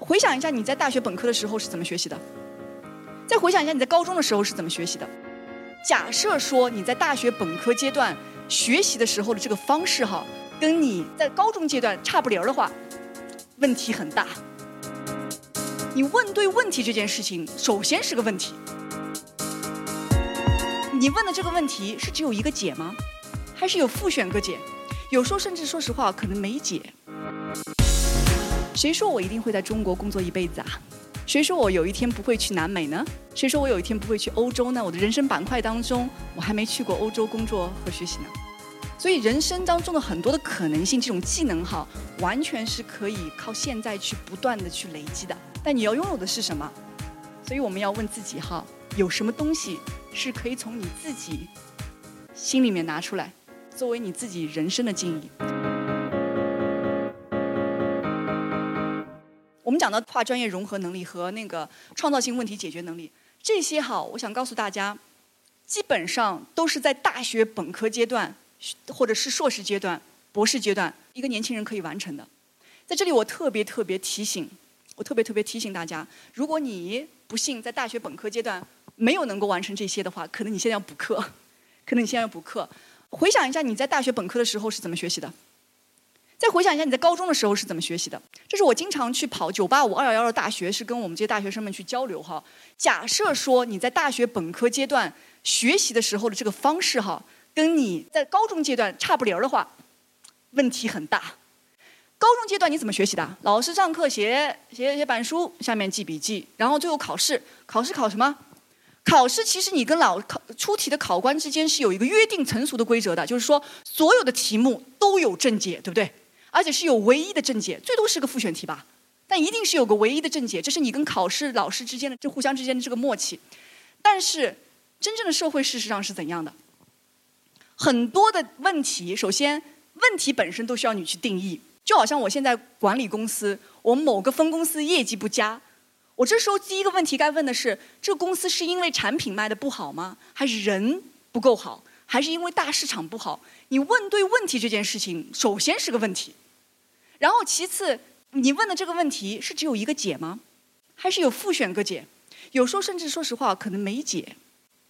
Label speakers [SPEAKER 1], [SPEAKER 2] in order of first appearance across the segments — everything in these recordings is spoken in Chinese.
[SPEAKER 1] 回想一下你在大学本科的时候是怎么学习的，再回想一下你在高中的时候是怎么学习的。假设说你在大学本科阶段学习的时候的这个方式哈，跟你在高中阶段差不离儿的话，问题很大。你问对问题这件事情，首先是个问题。你问的这个问题是只有一个解吗？还是有复选个解？有时候甚至说实话，可能没解。谁说我一定会在中国工作一辈子啊？谁说我有一天不会去南美呢？谁说我有一天不会去欧洲呢？我的人生板块当中，我还没去过欧洲工作和学习呢。所以人生当中的很多的可能性，这种技能哈，完全是可以靠现在去不断的去累积的。但你要拥有的是什么？所以我们要问自己哈，有什么东西是可以从你自己心里面拿出来，作为你自己人生的敬意？我们讲到跨专业融合能力和那个创造性问题解决能力，这些哈，我想告诉大家，基本上都是在大学本科阶段，或者是硕士阶段、博士阶段，一个年轻人可以完成的。在这里，我特别特别提醒，我特别特别提醒大家，如果你不幸在大学本科阶段没有能够完成这些的话，可能你现在要补课，可能你现在要补课。回想一下你在大学本科的时候是怎么学习的。再回想一下你在高中的时候是怎么学习的？这是我经常去跑九八五二幺幺的大学，是跟我们这些大学生们去交流哈。假设说你在大学本科阶段学习的时候的这个方式哈，跟你在高中阶段差不离儿的话，问题很大。高中阶段你怎么学习的？老师上课写写写板书，下面记笔记，然后最后考试。考试考什么？考试其实你跟老考出题的考官之间是有一个约定成熟的规则的，就是说所有的题目都有正解，对不对？而且是有唯一的正解，最多是个复选题吧，但一定是有个唯一的正解，这是你跟考试老师之间的这互相之间的这个默契。但是真正的社会事实上是怎样的？很多的问题，首先问题本身都需要你去定义。就好像我现在管理公司，我们某个分公司业绩不佳，我这时候第一个问题该问的是：这公司是因为产品卖的不好吗？还是人不够好？还是因为大市场不好？你问对问题这件事情，首先是个问题。然后其次，你问的这个问题是只有一个解吗？还是有复选个解？有时候甚至说实话，可能没解，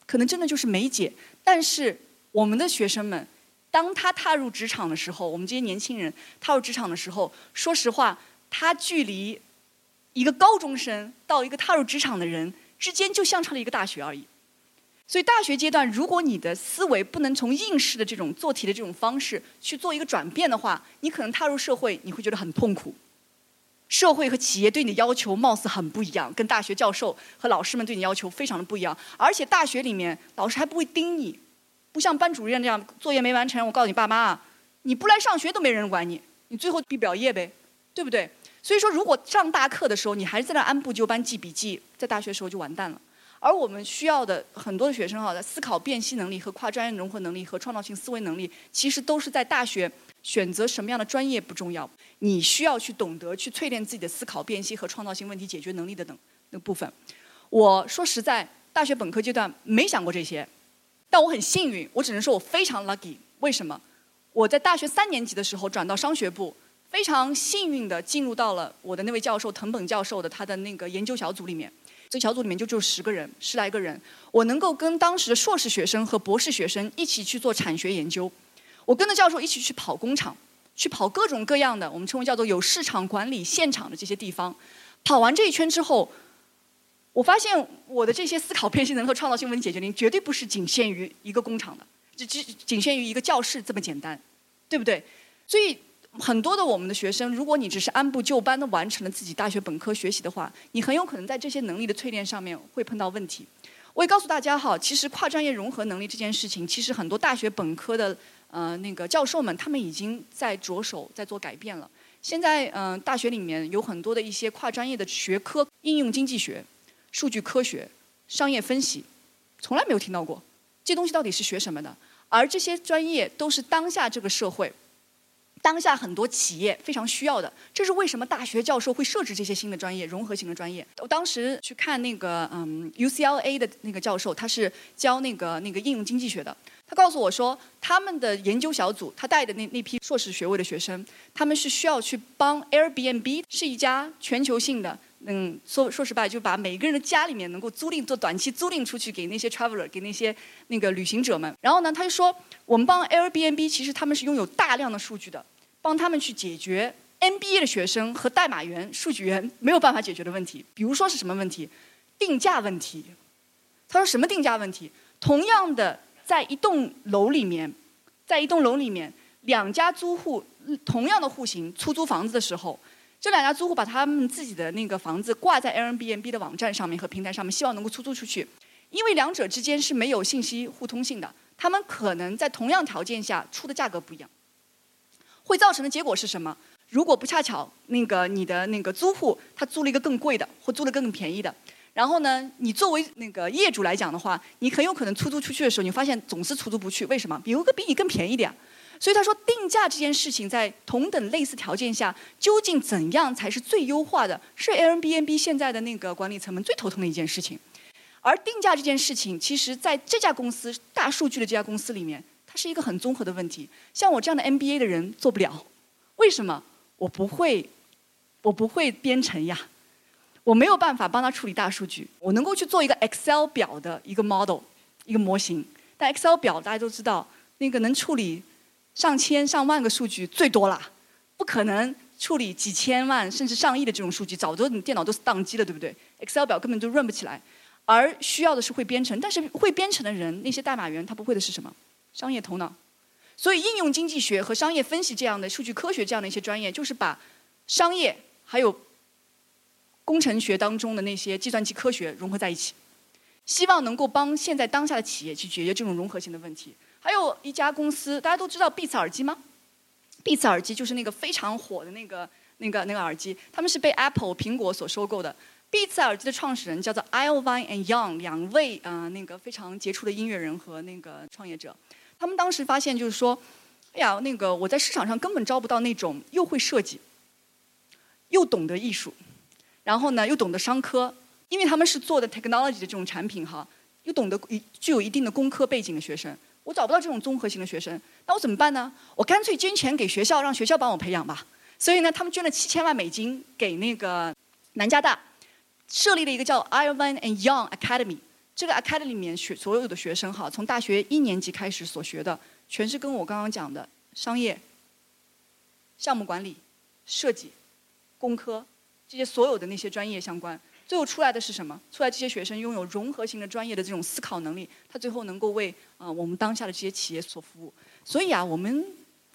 [SPEAKER 1] 可能真的就是没解。但是我们的学生们，当他踏入职场的时候，我们这些年轻人踏入职场的时候，说实话，他距离一个高中生到一个踏入职场的人之间，就相差了一个大学而已。所以大学阶段，如果你的思维不能从应试的这种做题的这种方式去做一个转变的话，你可能踏入社会你会觉得很痛苦。社会和企业对你的要求貌似很不一样，跟大学教授和老师们对你要求非常的不一样。而且大学里面老师还不会盯你，不像班主任这样作业没完成，我告诉你爸妈啊，你不来上学都没人管你，你最后毕不了业呗，对不对？所以说，如果上大课的时候你还是在那按部就班记笔记，在大学时候就完蛋了。而我们需要的很多的学生哈，在思考辨析能力和跨专业融合能力和创造性思维能力，其实都是在大学选择什么样的专业不重要，你需要去懂得去淬炼自己的思考辨析和创造性问题解决能力的等那部分。我说实在，大学本科阶段没想过这些，但我很幸运，我只能说我非常 lucky。为什么？我在大学三年级的时候转到商学部，非常幸运的进入到了我的那位教授藤本教授的他的那个研究小组里面。这个小组里面就只有十个人，十来个人。我能够跟当时的硕士学生和博士学生一起去做产学研究，我跟着教授一起去跑工厂，去跑各种各样的我们称为叫做有市场管理现场的这些地方。跑完这一圈之后，我发现我的这些思考辨析能力和创造性问题解决能力绝对不是仅限于一个工厂的，只只仅限于一个教室这么简单，对不对？所以。很多的我们的学生，如果你只是按部就班的完成了自己大学本科学习的话，你很有可能在这些能力的淬炼上面会碰到问题。我也告诉大家哈，其实跨专业融合能力这件事情，其实很多大学本科的呃那个教授们，他们已经在着手在做改变了。现在嗯，大学里面有很多的一些跨专业的学科，应用经济学、数据科学、商业分析，从来没有听到过这东西到底是学什么的。而这些专业都是当下这个社会。当下很多企业非常需要的，这是为什么大学教授会设置这些新的专业、融合型的专业。我当时去看那个嗯 UCLA 的那个教授，他是教那个那个应用经济学的。他告诉我说，他们的研究小组，他带的那那批硕士学位的学生，他们是需要去帮 Airbnb，是一家全球性的，嗯，说说实话，就把每个人的家里面能够租赁做短期租赁出去给那些 traveler，给那些那个旅行者们。然后呢，他就说，我们帮 Airbnb，其实他们是拥有大量的数据的，帮他们去解决 MBA 的学生和代码员、数据员没有办法解决的问题。比如说是什么问题？定价问题。他说什么定价问题？同样的。在一栋楼里面，在一栋楼里面，两家租户同样的户型出租房子的时候，这两家租户把他们自己的那个房子挂在 Airbnb 的网站上面和平台上面，希望能够出租出去。因为两者之间是没有信息互通性的，他们可能在同样条件下出的价格不一样，会造成的结果是什么？如果不恰巧那个你的那个租户他租了一个更贵的，或租了更便宜的。然后呢，你作为那个业主来讲的话，你很有可能出租出去的时候，你发现总是出租不去，为什么？有个比你更便宜点。所以他说，定价这件事情在同等类似条件下，究竟怎样才是最优化的？是 Airbnb 现在的那个管理层们最头疼的一件事情。而定价这件事情，其实在这家公司大数据的这家公司里面，它是一个很综合的问题。像我这样的 MBA 的人做不了，为什么？我不会，我不会编程呀。我没有办法帮他处理大数据，我能够去做一个 Excel 表的一个 model，一个模型。但 Excel 表大家都知道，那个能处理上千上万个数据最多了，不可能处理几千万甚至上亿的这种数据，早都你电脑都是宕机了，对不对？Excel 表根本就 run 不起来。而需要的是会编程，但是会编程的人，那些代码员他不会的是什么？商业头脑。所以应用经济学和商业分析这样的数据科学这样的一些专业，就是把商业还有工程学当中的那些计算机科学融合在一起，希望能够帮现在当下的企业去解决这种融合性的问题。还有一家公司，大家都知道 Beats 耳机吗？Beats 耳机就是那个非常火的那个、那个、那个耳机，他们是被 Apple 苹果所收购的。Beats 耳机的创始人叫做 Iovine and Young，两位啊那个非常杰出的音乐人和那个创业者，他们当时发现就是说，哎呀，那个我在市场上根本招不到那种又会设计，又懂得艺术。然后呢，又懂得商科，因为他们是做的 technology 的这种产品哈，又懂得具有一定的工科背景的学生，我找不到这种综合型的学生，那我怎么办呢？我干脆捐钱给学校，让学校帮我培养吧。所以呢，他们捐了七千万美金给那个南加大，设立了一个叫 Ivan and Young Academy。这个 academy 里面学所有的学生哈，从大学一年级开始所学的，全是跟我刚刚讲的商业、项目管理、设计、工科。这些所有的那些专业相关，最后出来的是什么？出来这些学生拥有融合型的专业的这种思考能力，他最后能够为啊我们当下的这些企业所服务。所以啊，我们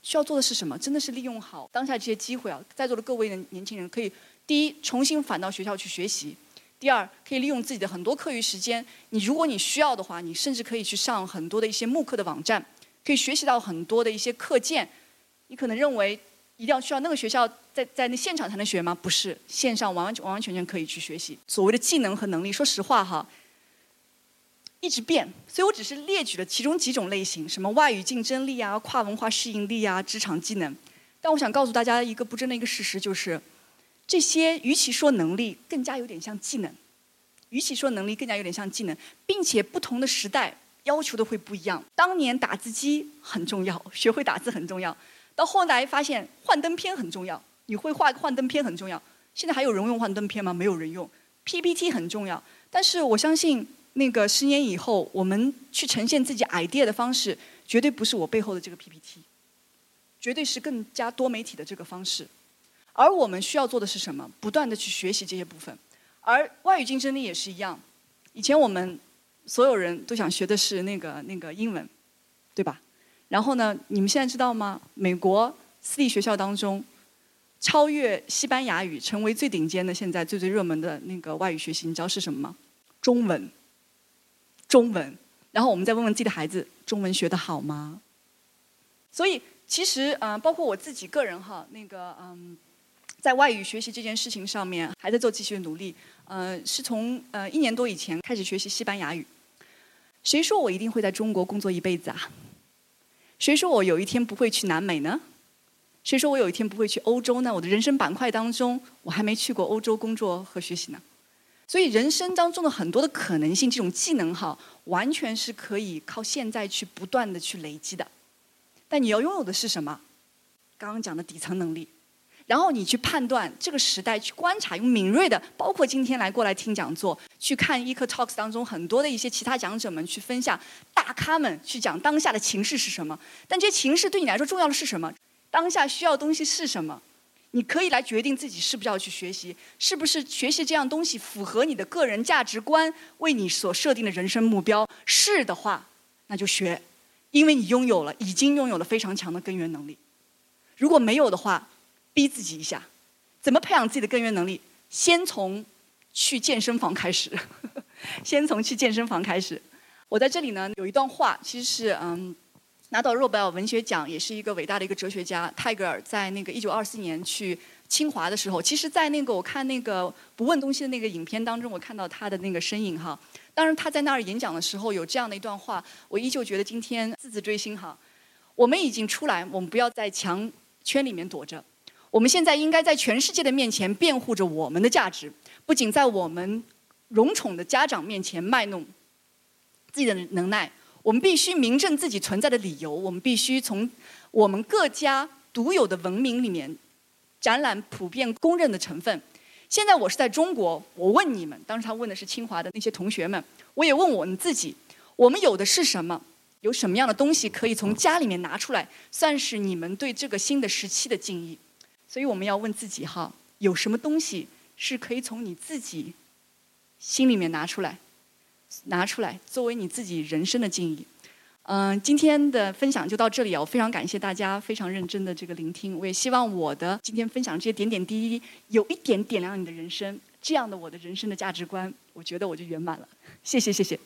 [SPEAKER 1] 需要做的是什么？真的是利用好当下这些机会啊！在座的各位的年轻人，可以第一重新返到学校去学习；第二，可以利用自己的很多课余时间。你如果你需要的话，你甚至可以去上很多的一些慕课的网站，可以学习到很多的一些课件。你可能认为。一定要去到那个学校，在在那现场才能学吗？不是，线上完完完完全全可以去学习。所谓的技能和能力，说实话哈，一直变。所以我只是列举了其中几种类型，什么外语竞争力啊、跨文化适应力啊、职场技能。但我想告诉大家一个不争的一个事实，就是这些与其说能力，更加有点像技能；与其说能力，更加有点像技能，并且不同的时代要求的会不一样。当年打字机很重要，学会打字很重要。到后来发现幻灯片很重要，你会画幻灯片很重要。现在还有人用幻灯片吗？没有人用。PPT 很重要，但是我相信那个十年以后，我们去呈现自己 idea 的方式，绝对不是我背后的这个 PPT，绝对是更加多媒体的这个方式。而我们需要做的是什么？不断的去学习这些部分。而外语竞争力也是一样。以前我们所有人都想学的是那个那个英文，对吧？然后呢？你们现在知道吗？美国私立学校当中，超越西班牙语，成为最顶尖的，现在最最热门的那个外语学习，你知道是什么吗？中文。中文。然后我们再问问自己的孩子，中文学得好吗？所以其实，嗯，包括我自己个人哈，那个嗯，在外语学习这件事情上面，还在做继续的努力。呃，是从呃一年多以前开始学习西班牙语。谁说我一定会在中国工作一辈子啊？谁说我有一天不会去南美呢？谁说我有一天不会去欧洲呢？我的人生板块当中，我还没去过欧洲工作和学习呢。所以人生当中的很多的可能性，这种技能哈，完全是可以靠现在去不断的去累积的。但你要拥有的是什么？刚刚讲的底层能力。然后你去判断这个时代，去观察，用敏锐的，包括今天来过来听讲座，去看 Eco Talks 当中很多的一些其他讲者们去分享，大咖们去讲当下的情势是什么。但这些情势对你来说重要的是什么？当下需要的东西是什么？你可以来决定自己是不是要去学习，是不是学习这样东西符合你的个人价值观，为你所设定的人生目标。是的话，那就学，因为你拥有了，已经拥有了非常强的根源能力。如果没有的话，逼自己一下，怎么培养自己的根源能力？先从去健身房开始，先从去健身房开始。我在这里呢有一段话，其实是嗯，拿到诺贝尔文学奖，也是一个伟大的一个哲学家泰戈尔在那个一九二四年去清华的时候，其实，在那个我看那个不问东西的那个影片当中，我看到他的那个身影哈。当然他在那儿演讲的时候有这样的一段话，我依旧觉得今天字字锥心哈。我们已经出来，我们不要在墙圈里面躲着。我们现在应该在全世界的面前辩护着我们的价值，不仅在我们荣宠的家长面前卖弄自己的能耐，我们必须明证自己存在的理由。我们必须从我们各家独有的文明里面展览普遍公认的成分。现在我是在中国，我问你们，当时他问的是清华的那些同学们，我也问我们自己：我们有的是什么？有什么样的东西可以从家里面拿出来，算是你们对这个新的时期的敬意？所以我们要问自己哈，有什么东西是可以从你自己心里面拿出来，拿出来作为你自己人生的敬意。嗯，今天的分享就到这里啊，我非常感谢大家非常认真的这个聆听，我也希望我的今天分享这些点点滴滴有一点点亮你的人生，这样的我的人生的价值观，我觉得我就圆满了。谢谢，谢谢。